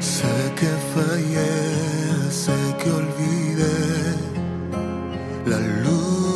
Sé que fallé, sé que olvidé la luz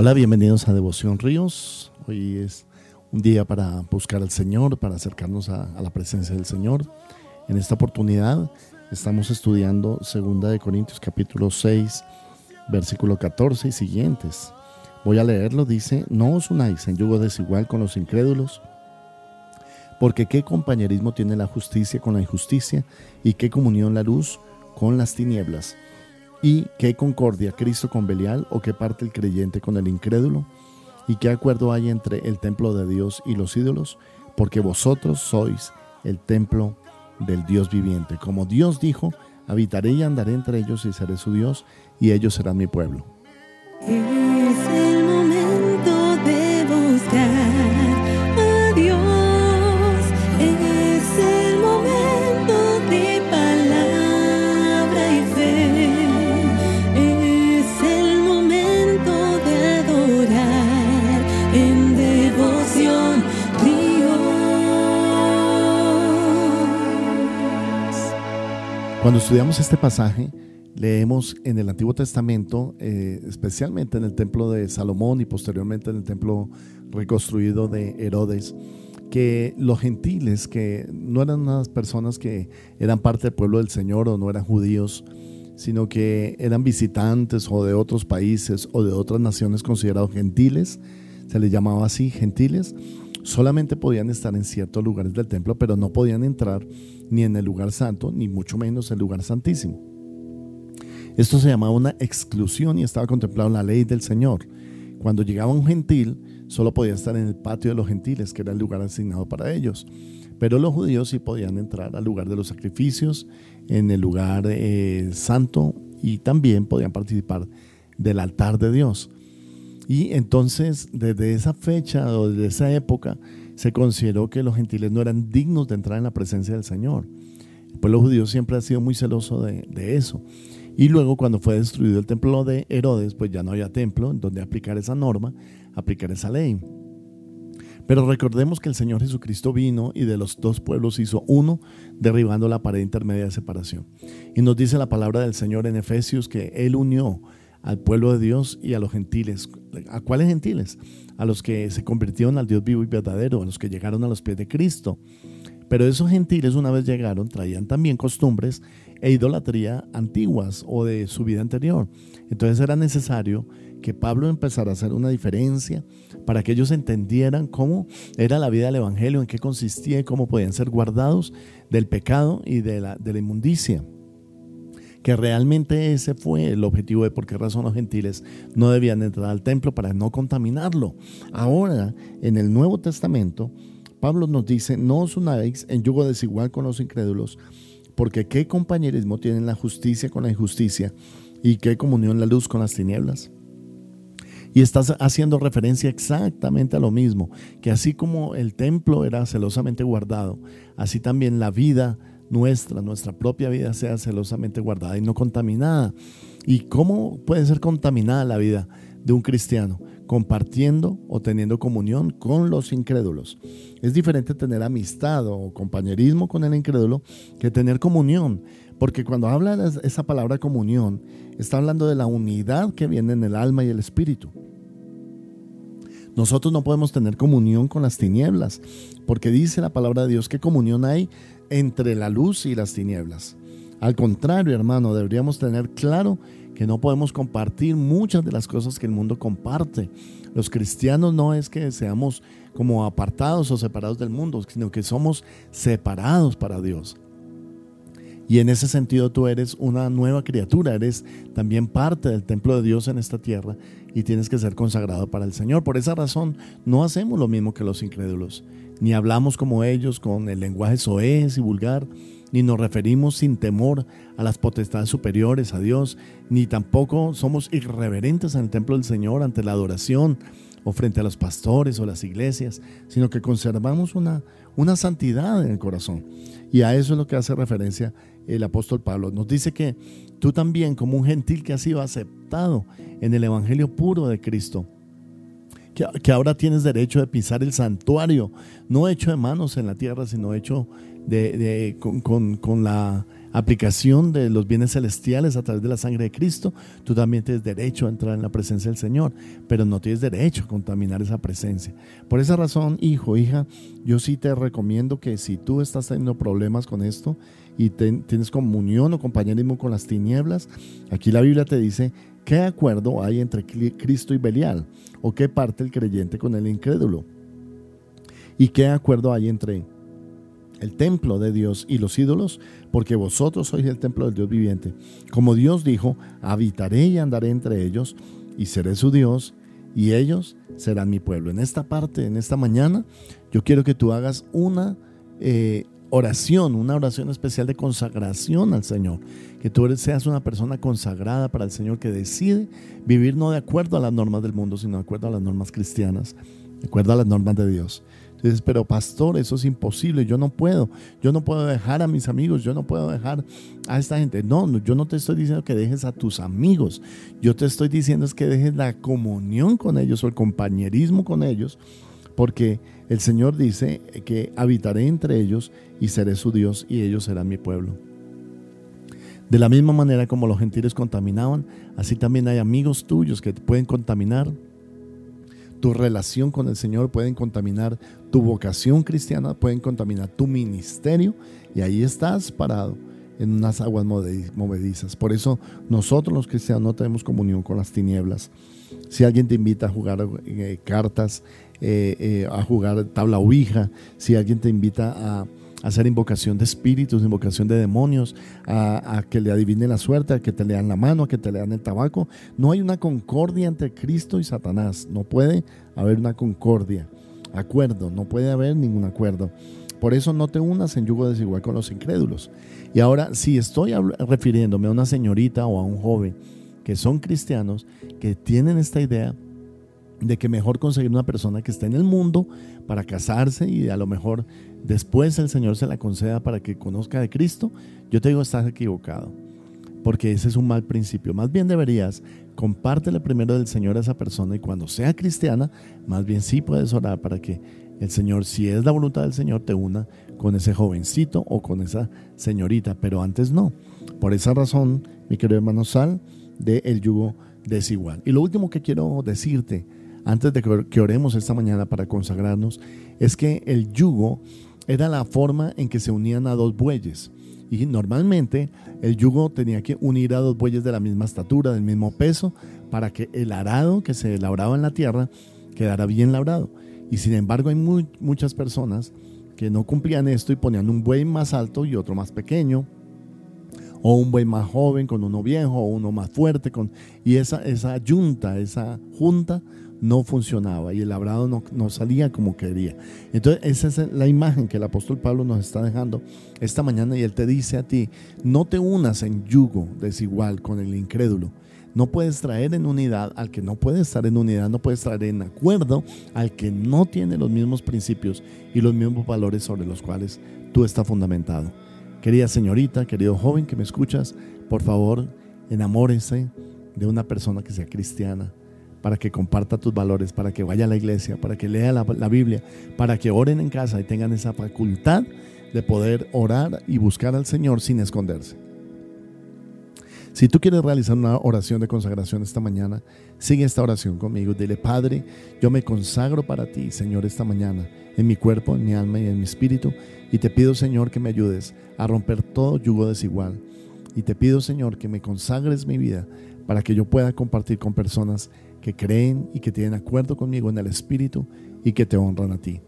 Hola, bienvenidos a Devoción Ríos. Hoy es un día para buscar al Señor, para acercarnos a, la presencia del Señor. En esta oportunidad estamos estudiando 2 de Corintios capítulo 6, versículo 14 y siguientes. Voy a leerlo, dice, no os unáis en yugo desigual con los incrédulos, porque qué compañerismo tiene la justicia con la injusticia y qué comunión la luz con las tinieblas. ¿Y qué concordia Cristo con Belial o qué parte el creyente con el incrédulo? ¿Y qué acuerdo hay entre el templo de Dios y los ídolos? Porque vosotros sois el templo del Dios viviente. Como Dios dijo, habitaré y andaré entre ellos y seré su Dios y ellos serán mi pueblo. Cuando estudiamos este pasaje, leemos en el Antiguo Testamento, eh, especialmente en el templo de Salomón y posteriormente en el templo reconstruido de Herodes, que los gentiles, que no eran unas personas que eran parte del pueblo del Señor o no eran judíos, sino que eran visitantes o de otros países o de otras naciones considerados gentiles, se les llamaba así, gentiles, solamente podían estar en ciertos lugares del templo, pero no podían entrar ni en el lugar santo, ni mucho menos en el lugar santísimo. Esto se llamaba una exclusión y estaba contemplado en la ley del Señor. Cuando llegaba un gentil, solo podía estar en el patio de los gentiles, que era el lugar asignado para ellos. Pero los judíos sí podían entrar al lugar de los sacrificios, en el lugar eh, santo, y también podían participar del altar de Dios. Y entonces, desde esa fecha o desde esa época, se consideró que los gentiles no eran dignos de entrar en la presencia del Señor. El pueblo judío siempre ha sido muy celoso de, eso. Y luego cuando fue destruido el templo de Herodes, pues ya no había templo en donde aplicar esa norma, aplicar esa ley. Pero recordemos que el Señor Jesucristo vino y de los dos pueblos hizo uno, derribando la pared intermedia de separación. Y nos dice la palabra del Señor en Efesios que Él unió al pueblo de Dios y a los gentiles. ¿A cuáles gentiles? A los que se convirtieron al Dios vivo y verdadero, a los que llegaron a los pies de Cristo. Pero esos gentiles una vez llegaron traían también costumbres e idolatría antiguas o de su vida anterior. Entonces era necesario que Pablo empezara a hacer una diferencia para que ellos entendieran cómo era la vida del Evangelio, en qué consistía y cómo podían ser guardados del pecado y de la, de la inmundicia. Que realmente ese fue el objetivo de por qué razón los gentiles no debían entrar al templo para no contaminarlo. Ahora, en el Nuevo Testamento, Pablo nos dice, no os unáis en yugo desigual con los incrédulos, porque qué compañerismo tienen la justicia con la injusticia y qué comunión la luz con las tinieblas. Y estás haciendo referencia exactamente a lo mismo, que así como el templo era celosamente guardado, así también la vida nuestra, nuestra propia vida sea celosamente guardada y no contaminada. ¿Y cómo puede ser contaminada la vida de un cristiano? Compartiendo o teniendo comunión con los incrédulos. Es diferente tener amistad o compañerismo con el incrédulo que tener comunión. Porque cuando habla de esa palabra comunión, está hablando de la unidad que viene en el alma y el espíritu. Nosotros no podemos tener comunión con las tinieblas, porque dice la palabra de Dios que comunión hay entre la luz y las tinieblas. Al contrario, hermano, deberíamos tener claro que no podemos compartir muchas de las cosas que el mundo comparte. Los cristianos no es que seamos como apartados o separados del mundo, sino que somos separados para Dios. Y en ese sentido tú eres una nueva criatura, eres también parte del templo de Dios en esta tierra y tienes que ser consagrado para el Señor. Por esa razón no hacemos lo mismo que los incrédulos, ni hablamos como ellos con el lenguaje soez y vulgar, ni nos referimos sin temor a las potestades superiores, a Dios, ni tampoco somos irreverentes en el templo del Señor ante la adoración o frente a los pastores o las iglesias, sino que conservamos una, una santidad en el corazón. Y a eso es lo que hace referencia el apóstol Pablo. Nos dice que tú también, como un gentil que ha sido aceptado en el Evangelio puro de Cristo, que, ahora tienes derecho de pisar el santuario, no hecho de manos en la tierra, sino hecho de, con, la aplicación de los bienes celestiales a través de la sangre de Cristo, tú también tienes derecho a entrar en la presencia del Señor, pero no tienes derecho a contaminar esa presencia. Por esa razón, hijo, hija, yo sí te recomiendo que si tú estás teniendo problemas con esto y tienes comunión o compañerismo con las tinieblas, aquí la Biblia te dice ¿Qué acuerdo hay entre Cristo y Belial? ¿O qué parte el creyente con el incrédulo? ¿Y qué acuerdo hay entre el templo de Dios y los ídolos? Porque vosotros sois el templo del Dios viviente. Como Dios dijo, habitaré y andaré entre ellos y seré su Dios y ellos serán mi pueblo. En esta parte, en esta mañana, yo quiero que tú hagas una eh, oración, una oración especial de consagración al Señor. Que tú seas una persona consagrada para el Señor que decide vivir no de acuerdo a las normas del mundo, sino de acuerdo a las normas cristianas, de acuerdo a las normas de Dios. Entonces, pero pastor, eso es imposible, yo no puedo, yo no puedo dejar a mis amigos, yo no puedo dejar a esta gente. No, yo no te estoy diciendo que dejes a tus amigos, yo te estoy diciendo es que dejes la comunión con ellos o el compañerismo con ellos, porque el Señor dice que habitaré entre ellos y seré su Dios y ellos serán mi pueblo. De la misma manera como los gentiles contaminaban, así también hay amigos tuyos que pueden contaminar. Tu relación con el Señor pueden contaminar tu vocación cristiana, pueden contaminar tu ministerio y ahí estás parado en unas aguas movedizas. Por eso nosotros los cristianos no tenemos comunión con las tinieblas. Si alguien te invita a jugar eh, cartas, eh, eh, a jugar tabla ouija, si alguien te invita a, hacer invocación de espíritus, invocación de demonios, a, que le adivinen la suerte, a que te lean la mano, a que te lean el tabaco. No hay una concordia entre Cristo y Satanás. No puede haber una concordia. Acuerdo, no puede haber ningún acuerdo. Por eso no te unas en yugo desigual con los incrédulos. Y ahora, si estoy refiriéndome a una señorita o a un joven que son cristianos, que tienen esta idea, de que mejor conseguir una persona que esté en el mundo para casarse y a lo mejor después el Señor se la conceda para que conozca de Cristo, yo te digo, estás equivocado, porque ese es un mal principio. Más bien deberías compártele primero del Señor a esa persona y cuando sea cristiana, más bien sí puedes orar para que el Señor, si es la voluntad del Señor, te una con ese jovencito o con esa señorita, pero antes no. Por esa razón, mi querido hermano, sal del el yugo desigual. Y lo último que quiero decirte, antes de que oremos esta mañana para consagrarnos, es que el yugo era la forma en que se unían a dos bueyes. Y normalmente el yugo tenía que unir a dos bueyes de la misma estatura, del mismo peso, para que el arado que se labraba en la tierra quedara bien labrado. Y sin embargo hay muchas personas que no cumplían esto y ponían un buey más alto y otro más pequeño, o un buey más joven con uno viejo, o uno más fuerte, con, y esa, esa yunta, esa junta no funcionaba y el labrado no, salía como quería. Entonces, esa es la imagen que el apóstol Pablo nos está dejando esta mañana y él te dice a ti, no te unas en yugo desigual con el incrédulo. No puedes traer en unidad al que no puede estar en unidad, no puedes traer en acuerdo al que no tiene los mismos principios y los mismos valores sobre los cuales tú estás fundamentado. Querida señorita, querido joven que me escuchas, por favor, enamórese de una persona que sea cristiana, para que comparta tus valores, para que vaya a la iglesia, para que lea la, Biblia, para que oren en casa y tengan esa facultad de poder orar y buscar al Señor sin esconderse. Si tú quieres realizar una oración de consagración esta mañana, sigue esta oración conmigo. Dile, Padre, yo me consagro para ti, Señor, esta mañana, en mi cuerpo, en mi alma y en mi espíritu. Y te pido, Señor, que me ayudes a romper todo yugo desigual. Y te pido, Señor, que me consagres mi vida para que yo pueda compartir con personas que creen y que tienen acuerdo conmigo en el Espíritu y que te honran a ti.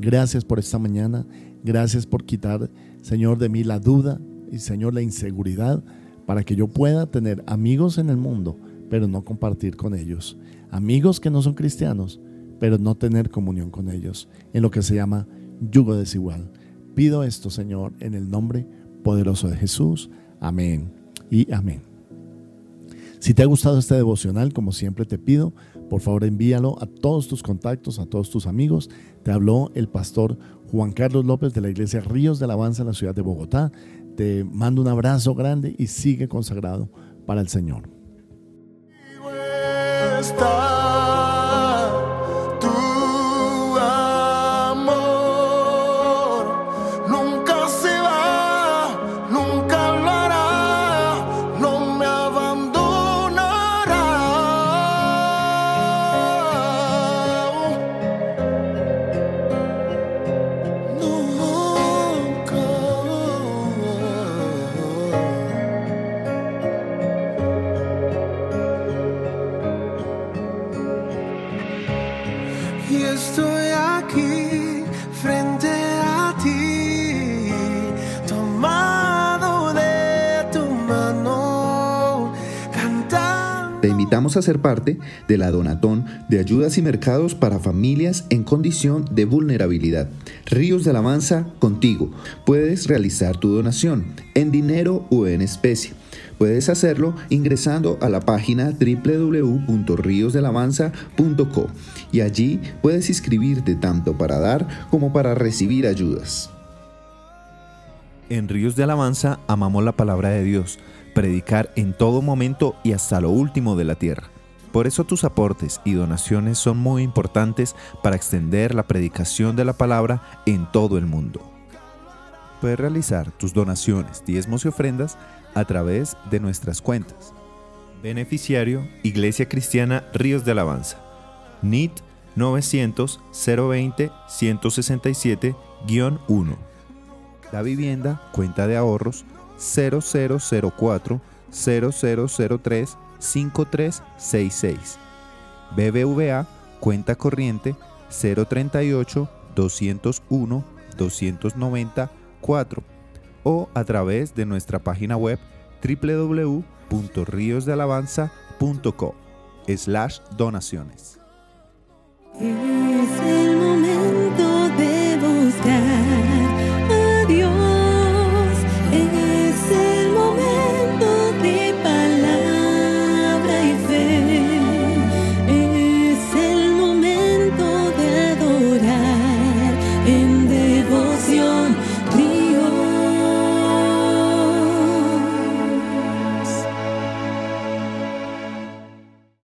Gracias por esta mañana. Gracias por quitar, Señor, de mí la duda y, Señor, la inseguridad para que yo pueda tener amigos en el mundo, pero no compartir con ellos. Amigos que no son cristianos, pero no tener comunión con ellos, en lo que se llama yugo desigual. Pido esto, Señor, en el nombre poderoso de Jesús. Amén y amén. Si te ha gustado este devocional, como siempre te pido, por favor envíalo a todos tus contactos, a todos tus amigos. Te habló el pastor Juan Carlos López de la iglesia Ríos de Alabanza en la ciudad de Bogotá. Te mando un abrazo grande y sigue consagrado para el Señor. Te invitamos a ser parte de la Donatón de ayudas y mercados para familias en condición de vulnerabilidad. Ríos de Alabanza contigo. Puedes realizar tu donación en dinero o en especie. Puedes hacerlo ingresando a la página www.riosdelavanza.co y allí puedes inscribirte tanto para dar como para recibir ayudas. En Ríos de Alabanza amamos la palabra de Dios predicar en todo momento y hasta lo último de la tierra. Por eso tus aportes y donaciones son muy importantes para extender la predicación de la palabra en todo el mundo. Puedes realizar tus donaciones, diezmos y ofrendas a través de nuestras cuentas. Beneficiario Iglesia Cristiana Ríos de Alabanza. NIT 900 020 167-1. La vivienda, cuenta de ahorros 0004 0003 5366. BBVA, cuenta corriente 038 201 294 o a través de nuestra página web www.riosdealabanza.co slash donaciones.